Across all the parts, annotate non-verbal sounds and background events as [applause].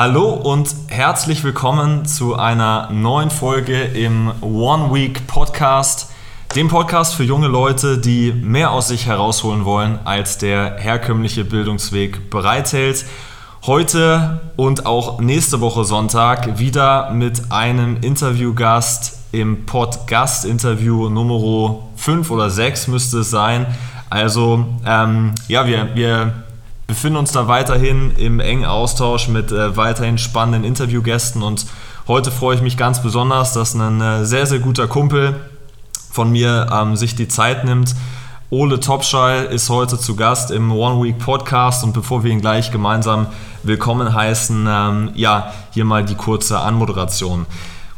Hallo und herzlich willkommen zu einer neuen Folge im One Week Podcast, dem Podcast für junge Leute, die mehr aus sich herausholen wollen, als der herkömmliche Bildungsweg bereithält. Heute und auch nächste Woche Sonntag wieder mit einem Interviewgast im Podcast-Interview Nummer 5 oder 6 müsste es sein. Also ähm, ja, wir, wir befinden uns da weiterhin im engen Austausch mit äh, weiterhin spannenden Interviewgästen und heute freue ich mich ganz besonders, dass ein äh, sehr, sehr guter Kumpel von mir ähm, sich die Zeit nimmt. Ole Topschall ist heute zu Gast im One Week Podcast und bevor wir ihn gleich gemeinsam willkommen heißen, ähm, ja, hier mal die kurze Anmoderation.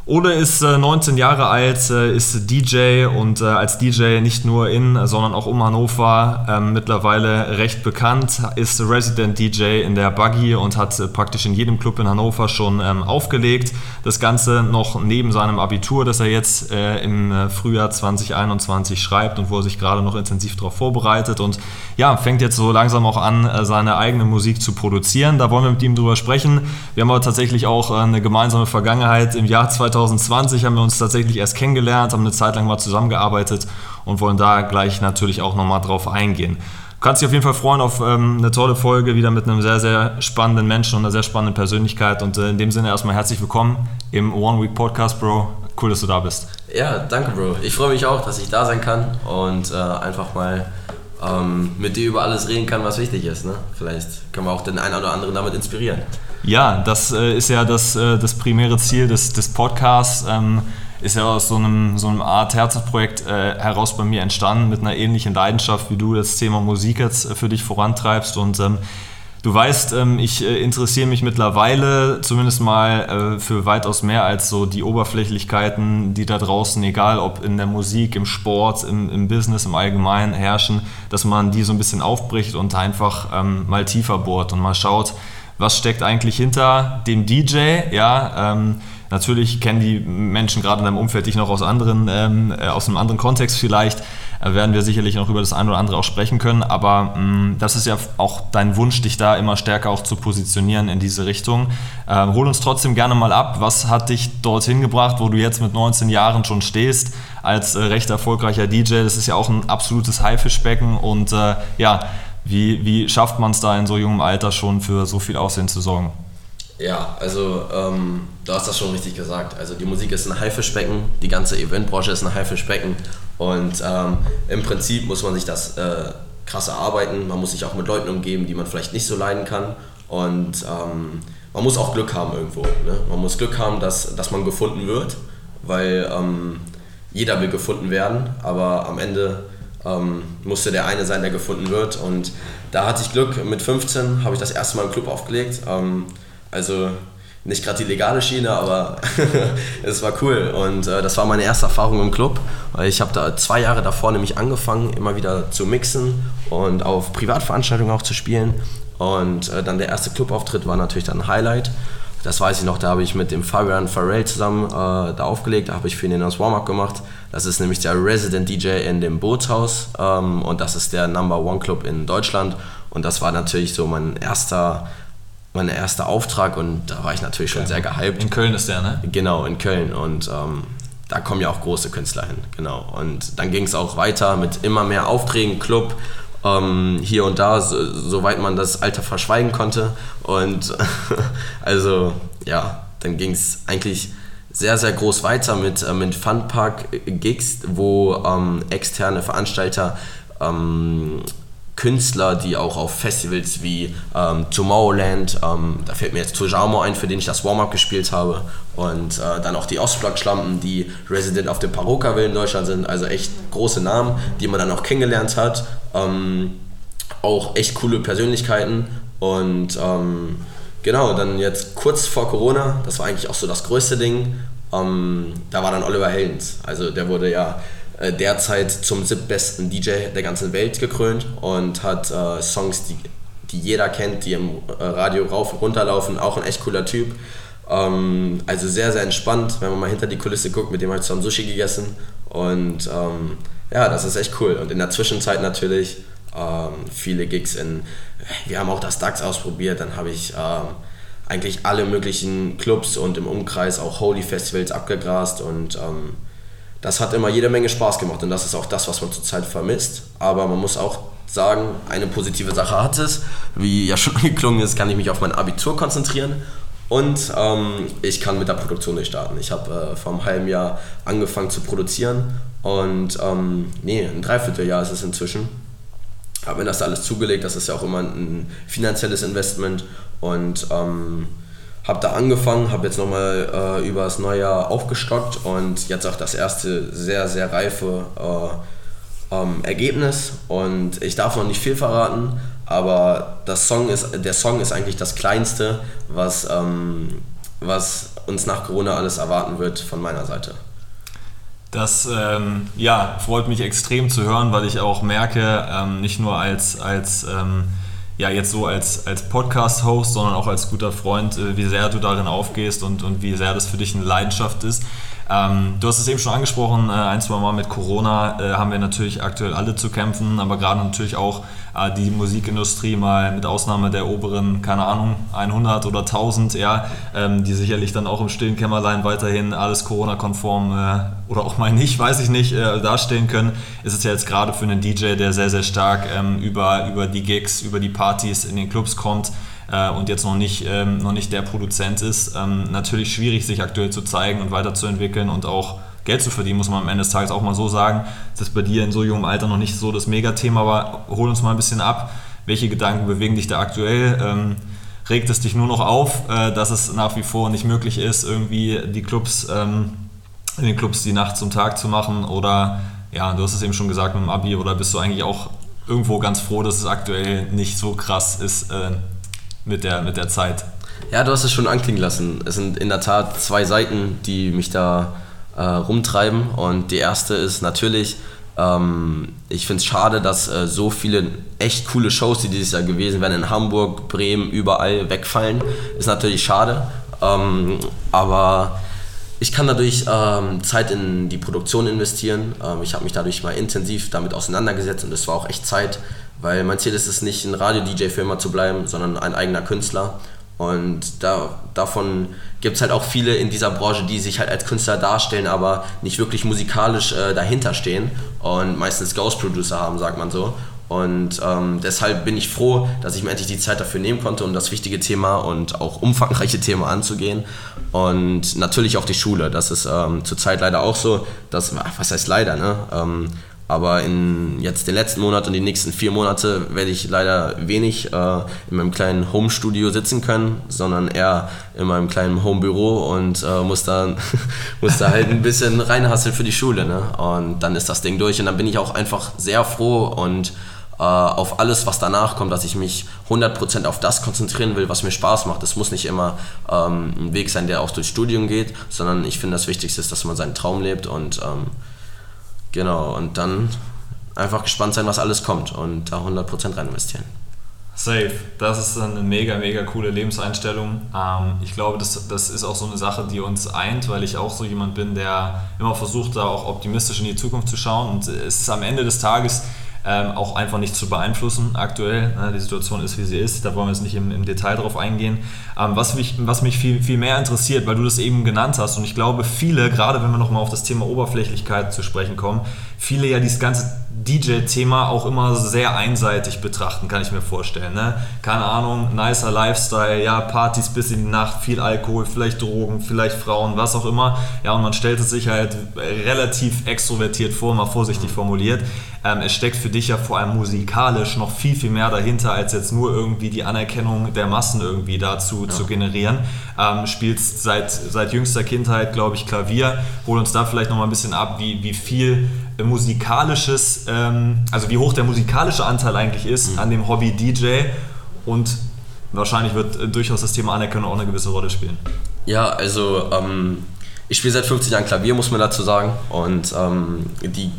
Ole ist äh, 19 Jahre alt, äh, ist DJ und äh, als DJ nicht nur in, sondern auch um Hannover ähm, mittlerweile recht bekannt, ist Resident DJ in der Buggy und hat äh, praktisch in jedem Club in Hannover schon ähm, aufgelegt. Das Ganze noch neben seinem Abitur, das er jetzt äh, im äh, Frühjahr 2021 schreibt und wo er sich gerade noch intensiv darauf vorbereitet und ja, fängt jetzt so langsam auch an, seine eigene Musik zu produzieren. Da wollen wir mit ihm drüber sprechen. Wir haben aber tatsächlich auch eine gemeinsame Vergangenheit im Jahr 2020 2020 haben wir uns tatsächlich erst kennengelernt, haben eine Zeit lang mal zusammengearbeitet und wollen da gleich natürlich auch nochmal drauf eingehen. Du kannst dich auf jeden Fall freuen auf ähm, eine tolle Folge, wieder mit einem sehr, sehr spannenden Menschen und einer sehr spannenden Persönlichkeit. Und äh, in dem Sinne erstmal herzlich willkommen im One Week Podcast, Bro. Cool, dass du da bist. Ja, danke, Bro. Ich freue mich auch, dass ich da sein kann und äh, einfach mal ähm, mit dir über alles reden kann, was wichtig ist. Ne? Vielleicht können wir auch den einen oder anderen damit inspirieren. Ja, das äh, ist ja das, äh, das primäre Ziel des, des Podcasts. Ähm, ist ja aus so einem, so einem Art Herzensprojekt äh, heraus bei mir entstanden, mit einer ähnlichen Leidenschaft, wie du das Thema Musik jetzt äh, für dich vorantreibst. Und ähm, du weißt, ähm, ich äh, interessiere mich mittlerweile zumindest mal äh, für weitaus mehr als so die Oberflächlichkeiten, die da draußen, egal ob in der Musik, im Sport, im, im Business, im Allgemeinen herrschen, dass man die so ein bisschen aufbricht und einfach ähm, mal tiefer bohrt und mal schaut, was steckt eigentlich hinter dem DJ, ja, ähm, Natürlich kennen die Menschen gerade in deinem Umfeld dich noch aus, anderen, ähm, äh, aus einem anderen Kontext vielleicht. Äh, werden wir sicherlich noch über das eine oder andere auch sprechen können. Aber mh, mm, das ist ja auch dein Wunsch, dich da immer stärker auch zu positionieren in diese Richtung. Ähm, hol uns trotzdem gerne mal ab. Was hat dich dorthin gebracht, wo du jetzt mit 19 Jahren schon stehst, als äh, recht erfolgreicher DJ? Das ist ja auch ein absolutes Haifischbecken. Und äh, ja, wie, wie schafft man es da in so jungem Alter schon für so viel Aussehen zu sorgen? Ja, also ähm, du hast das schon richtig gesagt. Also die Musik ist ein Haifischbecken, die ganze Eventbranche ist ein Haifischbecken und ähm, im Prinzip muss man sich das äh, krass erarbeiten. Man muss sich auch mit Leuten umgeben, die man vielleicht nicht so leiden kann und ähm, man muss auch Glück haben irgendwo. Ne? Man muss Glück haben, dass, dass man gefunden wird, weil ähm, jeder will gefunden werden, aber am Ende ähm, musste der eine sein, der gefunden wird. Und da hatte ich Glück. Mit 15 habe ich das erste Mal im Club aufgelegt. Ähm, also nicht gerade die legale Schiene, aber [laughs] es war cool. Und äh, das war meine erste Erfahrung im Club. Ich habe da zwei Jahre davor nämlich angefangen, immer wieder zu mixen und auf Privatveranstaltungen auch zu spielen. Und äh, dann der erste Clubauftritt war natürlich dann ein Highlight. Das weiß ich noch, da habe ich mit dem Fabian Farrell zusammen äh, da aufgelegt, da habe ich für ihn das Warm-Up gemacht. Das ist nämlich der Resident DJ in dem Bootshaus ähm, und das ist der Number One Club in Deutschland. Und das war natürlich so mein erster, mein erster Auftrag und da war ich natürlich schon okay. sehr gehypt. In Köln ist der, ne? Genau, in Köln. Und ähm, da kommen ja auch große Künstler hin, genau. Und dann ging es auch weiter mit immer mehr Aufträgen, Club, ähm, hier und da, so, soweit man das Alter verschweigen konnte. Und [laughs] also ja, dann ging es eigentlich sehr, sehr groß weiter mit, äh, mit Funpark-Gigs, wo ähm, externe Veranstalter ähm, Künstler, die auch auf Festivals wie ähm, Tomorrowland, ähm, da fällt mir jetzt Tujamo ein, für den ich das Warm-Up gespielt habe, und äh, dann auch die Ostblock-Schlampen, die Resident auf dem Paroka-Will in Deutschland sind, also echt große Namen, die man dann auch kennengelernt hat. Ähm, auch echt coole Persönlichkeiten. Und ähm, genau, dann jetzt kurz vor Corona, das war eigentlich auch so das größte Ding, ähm, da war dann Oliver Heldens, also der wurde ja äh, derzeit zum siebtbesten DJ der ganzen Welt gekrönt und hat äh, Songs, die, die jeder kennt, die im äh, Radio rauf und runter laufen. Auch ein echt cooler Typ. Ähm, also sehr, sehr entspannt, wenn man mal hinter die Kulisse guckt. Mit dem habe ich zusammen Sushi gegessen. Und ähm, ja, das ist echt cool. Und in der Zwischenzeit natürlich ähm, viele Gigs in. Wir haben auch das DAX ausprobiert. Dann habe ich ähm, eigentlich alle möglichen Clubs und im Umkreis auch Holy Festivals abgegrast und ähm, das hat immer jede Menge Spaß gemacht und das ist auch das, was man zurzeit vermisst. Aber man muss auch sagen, eine positive Sache hat es. Wie ja schon [laughs] angeklungen ist, kann ich mich auf mein Abitur konzentrieren und ähm, ich kann mit der Produktion nicht starten. Ich habe äh, vor einem halben Jahr angefangen zu produzieren und ähm, nee, ein Dreivierteljahr ist es inzwischen. Habe mir das alles zugelegt, das ist ja auch immer ein finanzielles Investment und ähm, habe da angefangen, habe jetzt nochmal äh, über das neue Jahr aufgestockt und jetzt auch das erste sehr, sehr reife äh, ähm, Ergebnis und ich darf noch nicht viel verraten, aber das Song ist, der Song ist eigentlich das Kleinste, was, ähm, was uns nach Corona alles erwarten wird von meiner Seite. Das ähm, ja, freut mich extrem zu hören, weil ich auch merke, ähm, nicht nur als, als ähm, ja, jetzt so als, als Podcast-Host, sondern auch als guter Freund, äh, wie sehr du darin aufgehst und, und wie sehr das für dich eine Leidenschaft ist. Ähm, du hast es eben schon angesprochen, äh, ein, zwei Mal mit Corona äh, haben wir natürlich aktuell alle zu kämpfen, aber gerade natürlich auch äh, die Musikindustrie mal mit Ausnahme der oberen, keine Ahnung, 100 oder 1000, ja, ähm, die sicherlich dann auch im stillen Kämmerlein weiterhin alles Corona-konform äh, oder auch mal nicht, weiß ich nicht, äh, darstellen können, ist es ja jetzt gerade für einen DJ, der sehr, sehr stark ähm, über, über die Gigs, über die Partys in den Clubs kommt, äh, und jetzt noch nicht, ähm, noch nicht der Produzent ist, ähm, natürlich schwierig, sich aktuell zu zeigen und weiterzuentwickeln und auch Geld zu verdienen, muss man am Ende des Tages auch mal so sagen. Das ist bei dir in so jungem Alter noch nicht so das Megathema, aber hol uns mal ein bisschen ab. Welche Gedanken bewegen dich da aktuell? Ähm, regt es dich nur noch auf, äh, dass es nach wie vor nicht möglich ist, irgendwie die Clubs, ähm, in den Clubs die Nacht zum Tag zu machen? Oder ja, du hast es eben schon gesagt mit dem Abi, oder bist du eigentlich auch irgendwo ganz froh, dass es aktuell nicht so krass ist, äh, mit der, mit der Zeit. Ja, du hast es schon anklingen lassen. Es sind in der Tat zwei Seiten, die mich da äh, rumtreiben. Und die erste ist natürlich, ähm, ich finde es schade, dass äh, so viele echt coole Shows, die dieses Jahr gewesen wären, in Hamburg, Bremen, überall wegfallen. Ist natürlich schade. Ähm, aber ich kann dadurch ähm, Zeit in die Produktion investieren. Ähm, ich habe mich dadurch mal intensiv damit auseinandergesetzt und es war auch echt Zeit, weil mein Ziel ist es nicht, ein Radio-DJ für zu bleiben, sondern ein eigener Künstler. Und da, davon gibt es halt auch viele in dieser Branche, die sich halt als Künstler darstellen, aber nicht wirklich musikalisch äh, dahinter stehen und meistens Ghost Producer haben, sagt man so. Und ähm, deshalb bin ich froh, dass ich mir endlich die Zeit dafür nehmen konnte, um das wichtige Thema und auch umfangreiche Thema anzugehen. Und natürlich auch die Schule. Das ist ähm, zurzeit leider auch so. Dass, was heißt leider, ne? Ähm, aber in jetzt den letzten Monat und die nächsten vier Monate werde ich leider wenig äh, in meinem kleinen Home-Studio sitzen können, sondern eher in meinem kleinen Home-Büro und äh, muss, da, [laughs] muss da halt ein bisschen reinhasseln für die Schule. Ne? Und dann ist das Ding durch und dann bin ich auch einfach sehr froh und äh, auf alles, was danach kommt, dass ich mich 100% auf das konzentrieren will, was mir Spaß macht. Es muss nicht immer ähm, ein Weg sein, der auch durchs Studium geht, sondern ich finde, das Wichtigste ist, dass man seinen Traum lebt und ähm, Genau, und dann einfach gespannt sein, was alles kommt und da 100% rein investieren. Safe. Das ist eine mega, mega coole Lebenseinstellung. Ähm, ich glaube, das, das ist auch so eine Sache, die uns eint, weil ich auch so jemand bin, der immer versucht, da auch optimistisch in die Zukunft zu schauen. Und es ist am Ende des Tages ähm, auch einfach nicht zu beeinflussen aktuell. Ne? Die Situation ist, wie sie ist. Da wollen wir jetzt nicht im, im Detail drauf eingehen. Ähm, was mich, was mich viel, viel mehr interessiert, weil du das eben genannt hast, und ich glaube, viele, gerade wenn wir nochmal auf das Thema Oberflächlichkeit zu sprechen kommen, viele ja dieses ganze DJ-Thema auch immer sehr einseitig betrachten, kann ich mir vorstellen. Ne? Keine Ahnung, nicer Lifestyle, ja, Partys bis in die Nacht, viel Alkohol, vielleicht Drogen, vielleicht Frauen, was auch immer. Ja, und man stellt es sich halt relativ extrovertiert vor, mal vorsichtig formuliert. Ähm, es steckt für dich ja vor allem musikalisch noch viel, viel mehr dahinter, als jetzt nur irgendwie die Anerkennung der Massen irgendwie dazu ja. zu generieren. Ähm, spielst seit, seit jüngster Kindheit, glaube ich, Klavier. Hol uns da vielleicht nochmal ein bisschen ab, wie, wie viel musikalisches, ähm, also wie hoch der musikalische Anteil eigentlich ist mhm. an dem Hobby DJ und wahrscheinlich wird äh, durchaus das Thema Anerkennung auch eine gewisse Rolle spielen. Ja, also ähm, ich spiele seit 15 Jahren Klavier, muss man dazu sagen. Und ähm, die,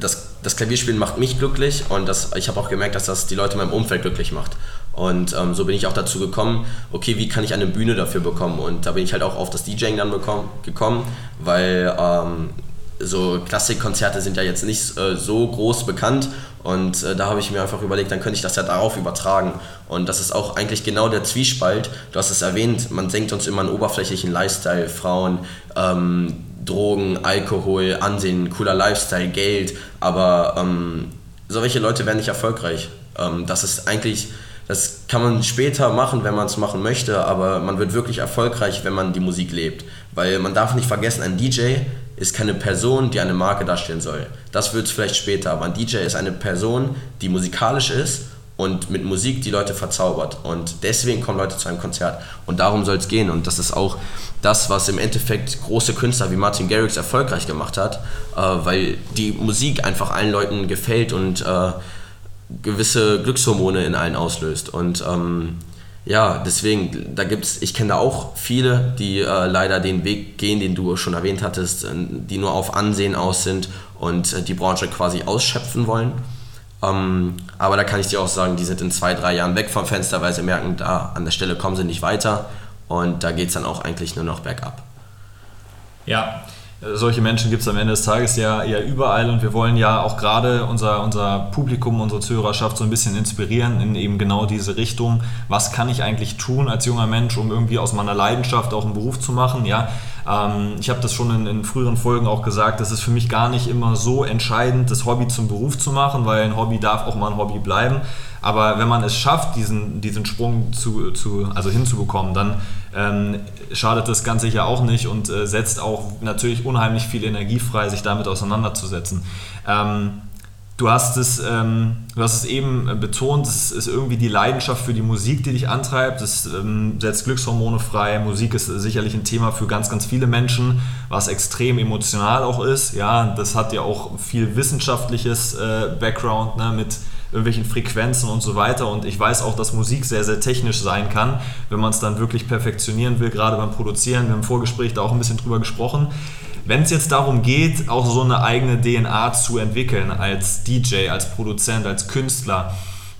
das das Klavierspielen macht mich glücklich und das, ich habe auch gemerkt, dass das die Leute in meinem Umfeld glücklich macht. Und ähm, so bin ich auch dazu gekommen, okay, wie kann ich eine Bühne dafür bekommen? Und da bin ich halt auch auf das DJing dann bekommen, gekommen, weil ähm, so Klassikkonzerte sind ja jetzt nicht äh, so groß bekannt und äh, da habe ich mir einfach überlegt, dann könnte ich das ja darauf übertragen und das ist auch eigentlich genau der Zwiespalt. Du hast es erwähnt, man denkt uns immer einen oberflächlichen Lifestyle, Frauen, ähm, Drogen, Alkohol, Ansehen, cooler Lifestyle, Geld, aber ähm, solche Leute werden nicht erfolgreich. Ähm, das ist eigentlich das kann man später machen, wenn man es machen möchte, aber man wird wirklich erfolgreich, wenn man die Musik lebt. Weil man darf nicht vergessen, ein DJ ist keine Person, die eine Marke darstellen soll. Das wird es vielleicht später, aber ein DJ ist eine Person, die musikalisch ist und mit Musik die Leute verzaubert. Und deswegen kommen Leute zu einem Konzert. Und darum soll es gehen. Und das ist auch das, was im Endeffekt große Künstler wie Martin Garrix erfolgreich gemacht hat, äh, weil die Musik einfach allen Leuten gefällt und äh, gewisse Glückshormone in allen auslöst. Und ähm, ja, deswegen, da gibt's, ich kenne da auch viele, die äh, leider den Weg gehen, den du schon erwähnt hattest, äh, die nur auf Ansehen aus sind und äh, die Branche quasi ausschöpfen wollen. Ähm, aber da kann ich dir auch sagen, die sind in zwei, drei Jahren weg vom Fenster, weil sie merken, da an der Stelle kommen sie nicht weiter und da geht es dann auch eigentlich nur noch bergab. Ja, solche Menschen gibt es am Ende des Tages ja, ja überall und wir wollen ja auch gerade unser, unser Publikum, unsere Zuhörerschaft so ein bisschen inspirieren in eben genau diese Richtung. Was kann ich eigentlich tun als junger Mensch, um irgendwie aus meiner Leidenschaft auch einen Beruf zu machen? Ja, ähm, ich habe das schon in, in, früheren Folgen auch gesagt, das ist für mich gar nicht immer so entscheidend, das Hobby zum Beruf zu machen, weil ein Hobby darf auch mal ein Hobby bleiben. Aber wenn man es schafft, diesen, diesen Sprung zu, zu, also hinzubekommen, dann ähm, schadet das ganz sicher auch nicht und äh, setzt auch natürlich unheimlich viel Energie frei, sich damit auseinanderzusetzen. Ähm, du, hast es, ähm, du hast es eben betont, es ist irgendwie die Leidenschaft für die Musik, die dich antreibt. Es ähm, setzt Glückshormone frei. Musik ist sicherlich ein Thema für ganz, ganz viele Menschen, was extrem emotional auch ist. Ja, das hat ja auch viel wissenschaftliches äh, Background ne, mit irgendwelchen Frequenzen und so weiter. Und ich weiß auch, dass Musik sehr, sehr technisch sein kann, wenn man es dann wirklich perfektionieren will, gerade beim Produzieren. Wir haben im Vorgespräch da auch ein bisschen drüber gesprochen. Wenn es jetzt darum geht, auch so eine eigene DNA zu entwickeln als DJ, als Produzent, als Künstler,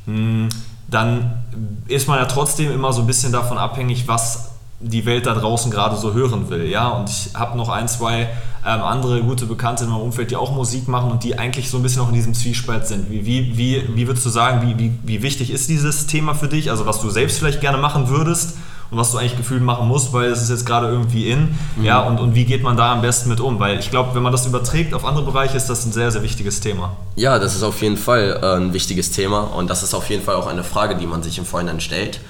hm, dann ist man ja trotzdem immer so ein bisschen davon abhängig, was die Welt da draußen gerade so hören will. Ja? Und ich habe noch ein, zwei ähm, andere gute Bekannte in meinem Umfeld, die auch Musik machen und die eigentlich so ein bisschen auch in diesem Zwiespalt sind. Wie, wie, wie, wie würdest du sagen, wie, wie, wie wichtig ist dieses Thema für dich? Also was du selbst vielleicht gerne machen würdest und was du eigentlich gefühlt machen musst, weil es ist jetzt gerade irgendwie in. Mhm. Ja, und, und wie geht man da am besten mit um? Weil ich glaube, wenn man das überträgt auf andere Bereiche, ist das ein sehr, sehr wichtiges Thema. Ja, das ist auf jeden Fall äh, ein wichtiges Thema und das ist auf jeden Fall auch eine Frage, die man sich im Vorhinein stellt.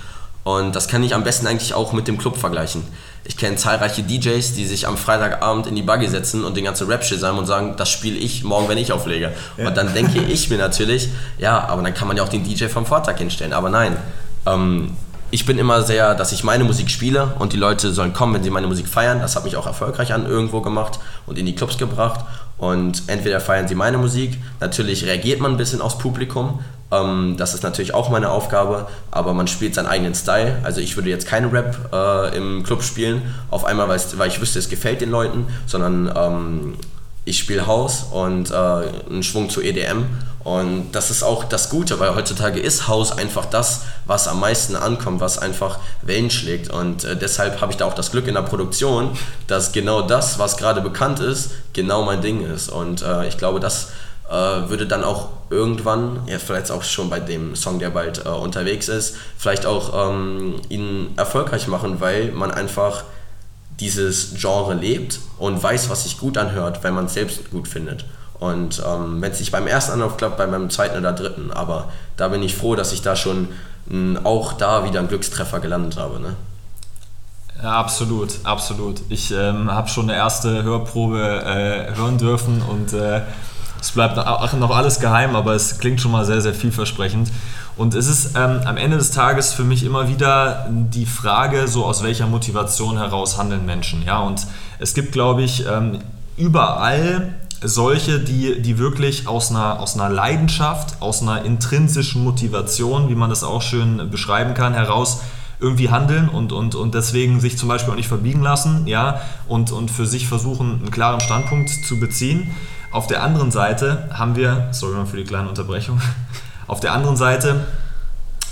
Und das kann ich am besten eigentlich auch mit dem Club vergleichen. Ich kenne zahlreiche DJs, die sich am Freitagabend in die Buggy setzen und den ganzen Rap sagen und sagen, das spiele ich morgen, wenn ich auflege. Ja. Und dann denke ich mir natürlich, ja, aber dann kann man ja auch den DJ vom Vortag hinstellen. Aber nein, ähm, ich bin immer sehr, dass ich meine Musik spiele und die Leute sollen kommen, wenn sie meine Musik feiern. Das hat mich auch erfolgreich an irgendwo gemacht und in die Clubs gebracht. Und entweder feiern sie meine Musik, natürlich reagiert man ein bisschen aufs Publikum, ähm, das ist natürlich auch meine Aufgabe, aber man spielt seinen eigenen Style. Also ich würde jetzt keinen Rap äh, im Club spielen, auf einmal, weil ich wüsste, es gefällt den Leuten, sondern ähm, ich spiele House und äh, einen Schwung zu EDM. Und das ist auch das Gute, weil heutzutage ist House einfach das, was am meisten ankommt, was einfach Wellen schlägt. Und äh, deshalb habe ich da auch das Glück in der Produktion, dass genau das, was gerade bekannt ist, genau mein Ding ist. Und äh, ich glaube, das äh, würde dann auch irgendwann, ja, vielleicht auch schon bei dem Song, der bald äh, unterwegs ist, vielleicht auch ähm, ihn erfolgreich machen, weil man einfach dieses Genre lebt und weiß, was sich gut anhört, wenn man es selbst gut findet. Und ähm, wenn es nicht beim ersten Anlauf klappt, bei meinem zweiten oder dritten. Aber da bin ich froh, dass ich da schon mh, auch da wieder einen Glückstreffer gelandet habe. Ne? Ja, absolut, absolut. Ich ähm, habe schon eine erste Hörprobe äh, hören dürfen und äh, es bleibt noch alles geheim, aber es klingt schon mal sehr, sehr vielversprechend. Und es ist ähm, am Ende des Tages für mich immer wieder die Frage, so aus welcher Motivation heraus handeln Menschen. Ja, und es gibt, glaube ich, ähm, überall solche, die, die wirklich aus einer, aus einer Leidenschaft, aus einer intrinsischen Motivation, wie man das auch schön beschreiben kann, heraus irgendwie handeln und, und, und deswegen sich zum Beispiel auch nicht verbiegen lassen, ja, und, und für sich versuchen, einen klaren Standpunkt zu beziehen. Auf der anderen Seite haben wir, sorry mal für die kleine Unterbrechung, [laughs] auf der anderen Seite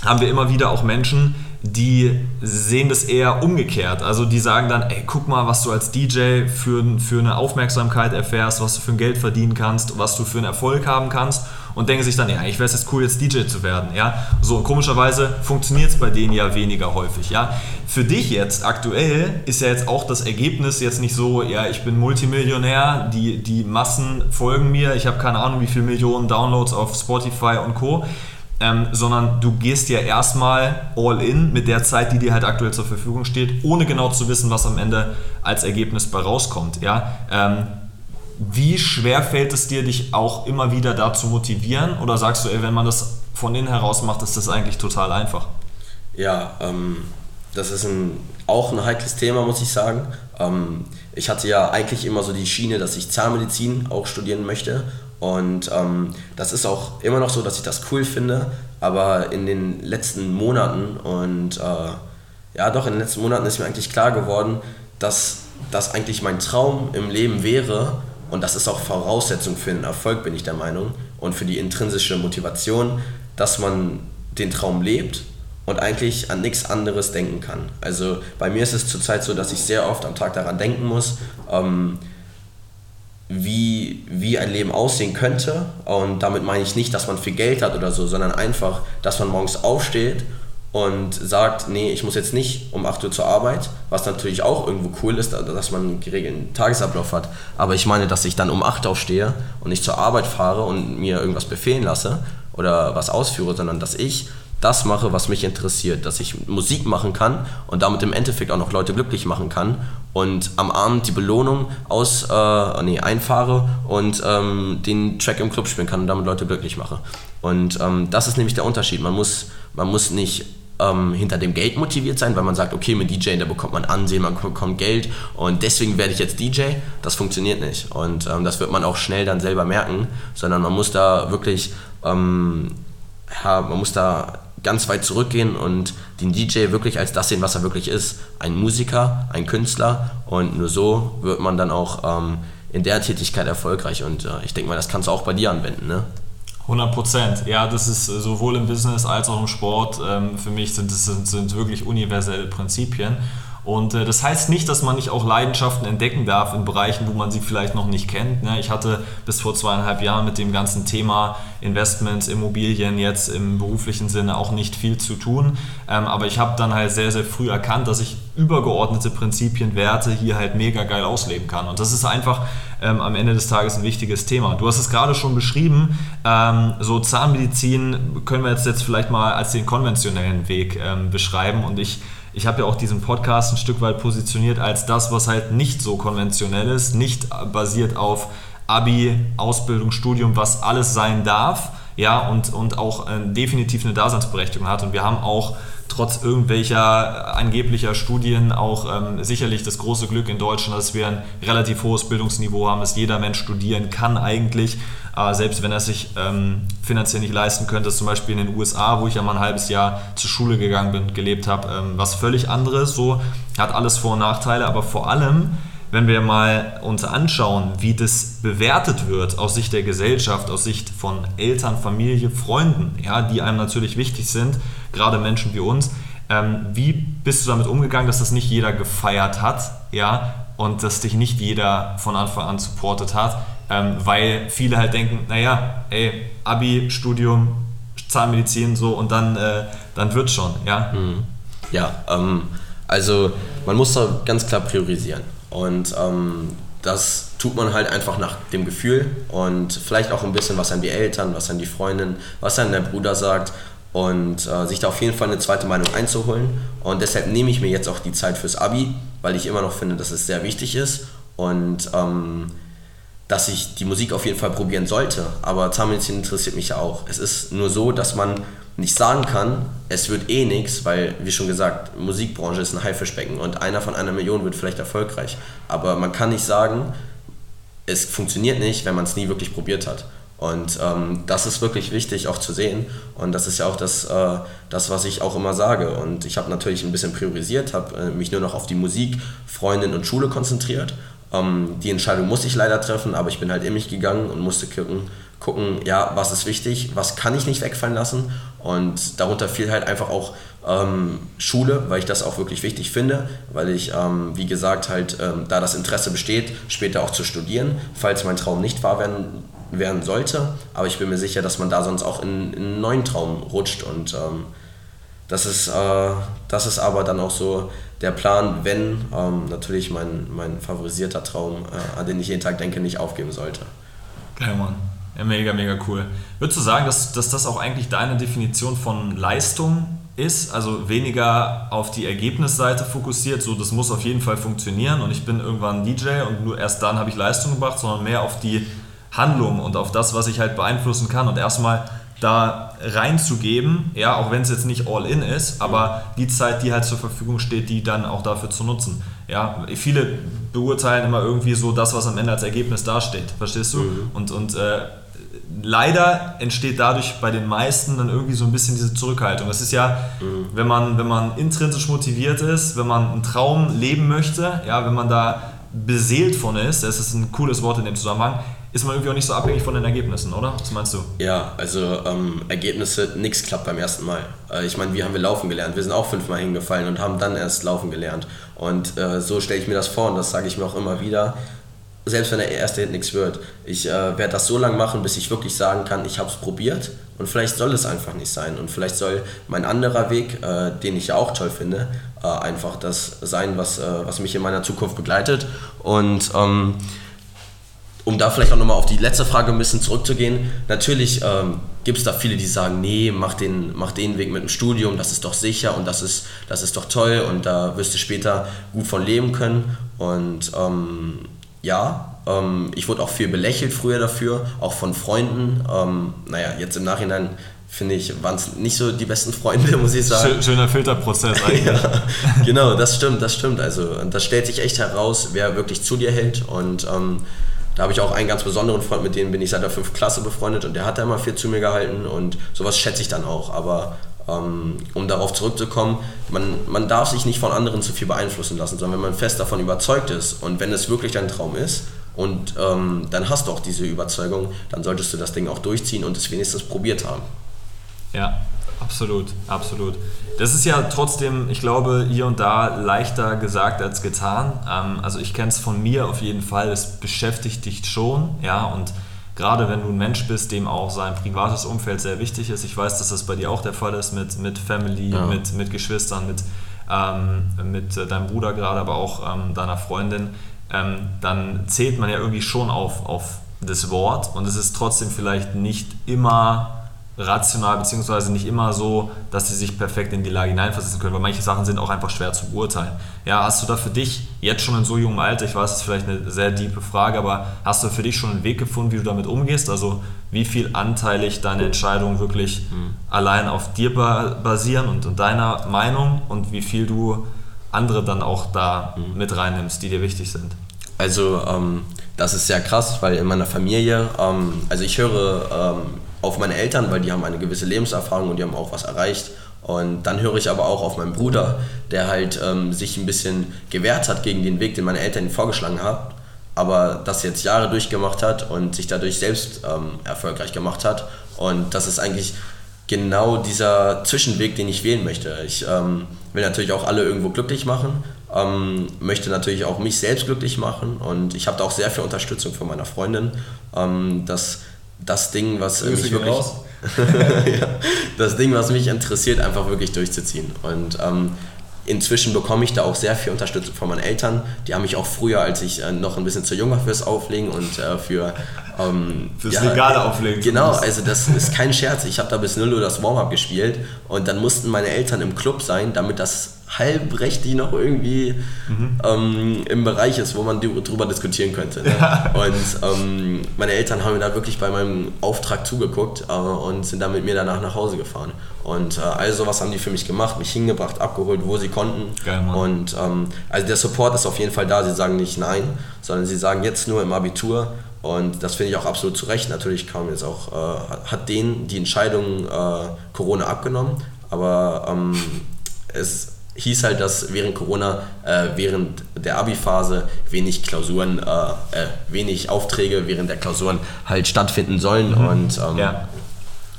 haben wir immer wieder auch Menschen, die sehen das eher umgekehrt. Also die sagen dann, ey, guck mal, was du als DJ für, für eine Aufmerksamkeit erfährst, was du für ein Geld verdienen kannst, was du für einen Erfolg haben kannst und denken sich dann, ja, ich wäre es jetzt cool, jetzt DJ zu werden. Ja? So, und komischerweise funktioniert es bei denen ja weniger häufig. Ja? Für dich jetzt aktuell ist ja jetzt auch das Ergebnis jetzt nicht so, ja, ich bin Multimillionär, die, die Massen folgen mir, ich habe keine Ahnung, wie viele Millionen Downloads auf Spotify und Co. Ähm, sondern du gehst ja erstmal all in mit der Zeit, die dir halt aktuell zur Verfügung steht, ohne genau zu wissen, was am Ende als Ergebnis bei rauskommt. Ja? Ähm, wie schwer fällt es dir, dich auch immer wieder da zu motivieren? Oder sagst du, ey, wenn man das von innen heraus macht, ist das eigentlich total einfach? Ja, ähm, das ist ein, auch ein heikles Thema, muss ich sagen. Ähm, ich hatte ja eigentlich immer so die Schiene, dass ich Zahnmedizin auch studieren möchte. Und ähm, das ist auch immer noch so, dass ich das cool finde. Aber in den letzten Monaten und äh, ja, doch, in den letzten Monaten ist mir eigentlich klar geworden, dass das eigentlich mein Traum im Leben wäre, und das ist auch Voraussetzung für den Erfolg, bin ich der Meinung, und für die intrinsische Motivation, dass man den Traum lebt und eigentlich an nichts anderes denken kann. Also bei mir ist es zurzeit so, dass ich sehr oft am Tag daran denken muss, ähm, wie, wie ein Leben aussehen könnte. Und damit meine ich nicht, dass man viel Geld hat oder so, sondern einfach, dass man morgens aufsteht und sagt, nee, ich muss jetzt nicht um 8 Uhr zur Arbeit, was natürlich auch irgendwo cool ist, dass man einen geregelten Tagesablauf hat. Aber ich meine, dass ich dann um 8 Uhr aufstehe und nicht zur Arbeit fahre und mir irgendwas befehlen lasse oder was ausführe, sondern dass ich das mache, was mich interessiert, dass ich Musik machen kann und damit im Endeffekt auch noch Leute glücklich machen kann und am Abend die Belohnung aus, äh, nee, einfahre und ähm, den Track im Club spielen kann und damit Leute glücklich mache. Und ähm, das ist nämlich der Unterschied. Man muss, man muss nicht ähm, hinter dem Geld motiviert sein, weil man sagt, okay, mit DJ, da bekommt man Ansehen, man bekommt Geld und deswegen werde ich jetzt DJ. Das funktioniert nicht. Und ähm, das wird man auch schnell dann selber merken, sondern man muss da wirklich, ähm, ja, man muss da ganz weit zurückgehen und den DJ wirklich als das sehen, was er wirklich ist. Ein Musiker, ein Künstler und nur so wird man dann auch ähm, in der Tätigkeit erfolgreich und äh, ich denke mal, das kannst du auch bei dir anwenden. Ne? 100 Prozent. Ja, das ist äh, sowohl im Business als auch im Sport. Ähm, für mich sind das sind, sind wirklich universelle Prinzipien. Und äh, das heißt nicht, dass man nicht auch Leidenschaften entdecken darf in Bereichen, wo man sie vielleicht noch nicht kennt. Ne? Ich hatte bis vor zweieinhalb Jahren mit dem ganzen Thema Investments, Immobilien jetzt im beruflichen Sinne auch nicht viel zu tun. Ähm, aber ich habe dann halt sehr, sehr früh erkannt, dass ich übergeordnete Prinzipien, Werte hier halt mega geil ausleben kann. Und das ist einfach ähm, am Ende des Tages ein wichtiges Thema. Du hast es gerade schon beschrieben, ähm, so Zahnmedizin können wir jetzt, jetzt vielleicht mal als den konventionellen Weg ähm, beschreiben. Und ich ich habe ja auch diesen Podcast ein Stück weit positioniert als das, was halt nicht so konventionell ist, nicht basiert auf Abi, Ausbildung, Studium, was alles sein darf, ja, und, und auch äh, definitiv eine Daseinsberechtigung hat. Und wir haben auch trotz irgendwelcher angeblicher Studien auch ähm, sicherlich das große Glück in Deutschland, dass wir ein relativ hohes Bildungsniveau haben, dass jeder Mensch studieren kann eigentlich, äh, selbst wenn er sich ähm, finanziell nicht leisten könnte. Zum Beispiel in den USA, wo ich ja mal ein halbes Jahr zur Schule gegangen bin, gelebt habe, ähm, was völlig anderes, so hat alles Vor- und Nachteile, aber vor allem wenn wir mal uns anschauen, wie das bewertet wird aus Sicht der Gesellschaft, aus Sicht von Eltern, Familie, Freunden, ja, die einem natürlich wichtig sind, gerade Menschen wie uns, ähm, wie bist du damit umgegangen, dass das nicht jeder gefeiert hat, ja, und dass dich nicht jeder von Anfang an supportet hat, ähm, weil viele halt denken, naja, ey, Abi, Studium, Zahnmedizin so und dann, äh, dann wird schon, ja. Mhm. Ja, ähm, also man muss da ganz klar priorisieren. Und ähm, das tut man halt einfach nach dem Gefühl und vielleicht auch ein bisschen, was an die Eltern, was an die Freundin, was an der Bruder sagt und äh, sich da auf jeden Fall eine zweite Meinung einzuholen. Und deshalb nehme ich mir jetzt auch die Zeit fürs Abi, weil ich immer noch finde, dass es sehr wichtig ist und ähm, dass ich die Musik auf jeden Fall probieren sollte. Aber Zahnmedizin interessiert mich ja auch. Es ist nur so, dass man nicht sagen kann, es wird eh nichts, weil, wie schon gesagt, Musikbranche ist ein Haifischbecken und einer von einer Million wird vielleicht erfolgreich. Aber man kann nicht sagen, es funktioniert nicht, wenn man es nie wirklich probiert hat. Und ähm, das ist wirklich wichtig auch zu sehen. Und das ist ja auch das, äh, das was ich auch immer sage. Und ich habe natürlich ein bisschen priorisiert, habe äh, mich nur noch auf die Musik, Freundin und Schule konzentriert. Ähm, die Entscheidung musste ich leider treffen, aber ich bin halt in mich gegangen und musste gucken, gucken, ja, was ist wichtig, was kann ich nicht wegfallen lassen. Und darunter fiel halt einfach auch ähm, Schule, weil ich das auch wirklich wichtig finde, weil ich, ähm, wie gesagt, halt ähm, da das Interesse besteht, später auch zu studieren, falls mein Traum nicht wahr werden, werden sollte. Aber ich bin mir sicher, dass man da sonst auch in, in einen neuen Traum rutscht und ähm, das ist, äh, das ist aber dann auch so der Plan, wenn ähm, natürlich mein, mein favorisierter Traum, äh, an den ich jeden Tag denke, nicht aufgeben sollte. Geil, Mann. Ja, mega, mega cool. Würdest du sagen, dass, dass das auch eigentlich deine Definition von Leistung ist? Also weniger auf die Ergebnisseite fokussiert, so das muss auf jeden Fall funktionieren und ich bin irgendwann DJ und nur erst dann habe ich Leistung gebracht, sondern mehr auf die Handlung und auf das, was ich halt beeinflussen kann und erstmal da reinzugeben, ja, auch wenn es jetzt nicht all in ist, aber die Zeit, die halt zur Verfügung steht, die dann auch dafür zu nutzen. Ja, viele beurteilen immer irgendwie so das, was am Ende als Ergebnis dasteht, verstehst du? Mhm. Und, und äh, leider entsteht dadurch bei den meisten dann irgendwie so ein bisschen diese Zurückhaltung. Das ist ja, mhm. wenn, man, wenn man intrinsisch motiviert ist, wenn man einen Traum leben möchte, ja, wenn man da beseelt von ist, das ist ein cooles Wort in dem Zusammenhang, ist man irgendwie auch nicht so abhängig von den Ergebnissen, oder? Was meinst du? Ja, also ähm, Ergebnisse, nichts klappt beim ersten Mal. Äh, ich meine, wie haben wir laufen gelernt? Wir sind auch fünfmal hingefallen und haben dann erst laufen gelernt. Und äh, so stelle ich mir das vor und das sage ich mir auch immer wieder. Selbst wenn der erste Hit nichts wird, ich äh, werde das so lange machen, bis ich wirklich sagen kann, ich habe es probiert und vielleicht soll es einfach nicht sein. Und vielleicht soll mein anderer Weg, äh, den ich ja auch toll finde, äh, einfach das sein, was, äh, was mich in meiner Zukunft begleitet. Und ähm, um da vielleicht auch nochmal auf die letzte Frage ein bisschen zurückzugehen, natürlich ähm, gibt es da viele, die sagen, nee, mach den, mach den Weg mit dem Studium, das ist doch sicher und das ist, das ist doch toll und da wirst du später gut von leben können. Und ähm, ja, ähm, ich wurde auch viel belächelt früher dafür, auch von Freunden. Ähm, naja, jetzt im Nachhinein finde ich, waren es nicht so die besten Freunde, [laughs] muss ich sagen. Schöner Filterprozess eigentlich. [laughs] ja, genau, das stimmt, das stimmt. Also das stellt sich echt heraus, wer wirklich zu dir hält und ähm, da habe ich auch einen ganz besonderen Freund, mit dem bin ich seit der 5. Klasse befreundet und der hat da immer viel zu mir gehalten und sowas schätze ich dann auch. Aber ähm, um darauf zurückzukommen, man, man darf sich nicht von anderen zu viel beeinflussen lassen, sondern wenn man fest davon überzeugt ist und wenn es wirklich dein Traum ist und ähm, dann hast du auch diese Überzeugung, dann solltest du das Ding auch durchziehen und es wenigstens probiert haben. Ja, absolut, absolut. Das ist ja trotzdem, ich glaube, hier und da leichter gesagt als getan. Ähm, also ich kenne es von mir auf jeden Fall, es beschäftigt dich schon, ja, und gerade wenn du ein Mensch bist, dem auch sein privates Umfeld sehr wichtig ist, ich weiß, dass das bei dir auch der Fall ist mit, mit Family, ja. mit, mit Geschwistern, mit, ähm, mit deinem Bruder gerade, aber auch ähm, deiner Freundin, ähm, dann zählt man ja irgendwie schon auf, auf das Wort. Und es ist trotzdem vielleicht nicht immer rational, beziehungsweise nicht immer so, dass sie sich perfekt in die Lage hineinversetzen können, weil manche Sachen sind auch einfach schwer zu beurteilen. Ja, hast du da für dich jetzt schon in so jungem Alter, ich weiß, das ist vielleicht eine sehr tiefe Frage, aber hast du für dich schon einen Weg gefunden, wie du damit umgehst? Also wie viel anteilig deine Entscheidungen wirklich mhm. allein auf dir basieren und, und deiner Meinung und wie viel du andere dann auch da mhm. mit reinnimmst, die dir wichtig sind? Also ähm, das ist sehr krass, weil in meiner Familie, ähm, also ich höre ähm, auf meine Eltern, weil die haben eine gewisse Lebenserfahrung und die haben auch was erreicht. Und dann höre ich aber auch auf meinen Bruder, der halt ähm, sich ein bisschen gewehrt hat gegen den Weg, den meine Eltern ihm vorgeschlagen haben, aber das jetzt Jahre durchgemacht hat und sich dadurch selbst ähm, erfolgreich gemacht hat. Und das ist eigentlich genau dieser Zwischenweg, den ich wählen möchte. Ich ähm, will natürlich auch alle irgendwo glücklich machen, ähm, möchte natürlich auch mich selbst glücklich machen und ich habe da auch sehr viel Unterstützung von meiner Freundin, ähm, dass das Ding, was Grüße mich wirklich, [laughs] ja, das Ding, was mich interessiert, einfach wirklich durchzuziehen. Und ähm, inzwischen bekomme ich da auch sehr viel Unterstützung von meinen Eltern. Die haben mich auch früher, als ich äh, noch ein bisschen zu jung war fürs Auflegen und äh, für ähm, fürs ja, legale Auflegen. Genau, also das ist kein Scherz. Ich habe da bis 0 Uhr das Warm-up gespielt und dann mussten meine Eltern im Club sein, damit das halbrechtlich noch irgendwie mhm. ähm, im Bereich ist, wo man drüber diskutieren könnte. Ne? Ja. [laughs] Und ähm, meine Eltern haben mir da wirklich bei meinem Auftrag zugeguckt äh, und sind dann mit mir danach nach Hause gefahren. Und äh, all sowas haben die für mich gemacht, mich hingebracht, abgeholt, wo sie konnten. Geil, und ähm, also der Support ist auf jeden Fall da. Sie sagen nicht nein, sondern sie sagen jetzt nur im Abitur. Und das finde ich auch absolut zu Recht. Natürlich kam jetzt auch, äh, hat denen die Entscheidung äh, Corona abgenommen, aber ähm, es hieß halt, dass während Corona, äh, während der Abi-Phase wenig Klausuren, äh, äh, wenig Aufträge während der Klausuren halt stattfinden sollen. Mhm. Und ähm, ja.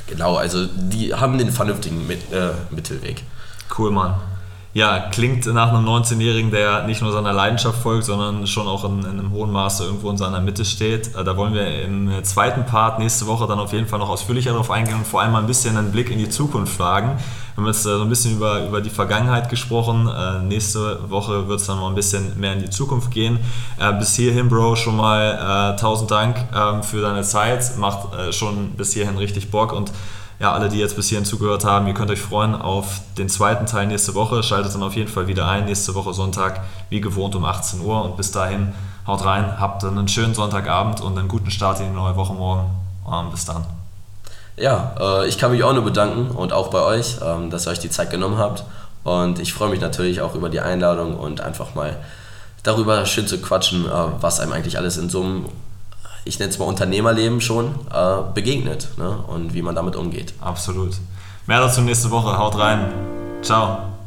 genau, also die haben den vernünftigen Mit, äh, Mittelweg. Cool, Mann. Ja, klingt nach einem 19-Jährigen, der nicht nur seiner Leidenschaft folgt, sondern schon auch in, in, einem hohen Maße irgendwo in seiner Mitte steht. Äh, da wollen wir im zweiten Part nächste Woche dann auf jeden Fall noch ausführlicher darauf eingehen und vor allem mal ein bisschen einen Blick in die Zukunft wagen. Wir haben jetzt äh, so ein bisschen über, über die Vergangenheit gesprochen. Äh, nächste Woche wird es dann mal ein bisschen mehr in die Zukunft gehen. bis hierhin, Bro, schon mal tausend Dank ähm, für deine Zeit. Macht schon bis hierhin richtig Bock und ja, alle, die jetzt bis hierhin zugehört haben, ihr könnt euch freuen auf den zweiten Teil nächste Woche. Schaltet dann auf jeden Fall wieder ein. Nächste Woche Sonntag, wie gewohnt, um 18 Uhr. Und bis dahin, haut rein, habt einen schönen Sonntagabend und einen guten Start in die neue Woche morgen. Und bis dann. Ja, äh, ich kann mich auch nur bedanken und auch bei euch, ähm, dass ihr euch die Zeit genommen habt. Und ich freue mich natürlich auch über die Einladung und einfach mal darüber schön zu quatschen, äh, was einem eigentlich alles in so einem ich nenne es mal Unternehmerleben schon, äh, begegnet ne? und wie man damit umgeht. Absolut. Mehr dazu nächste Woche. Haut rein. Ciao.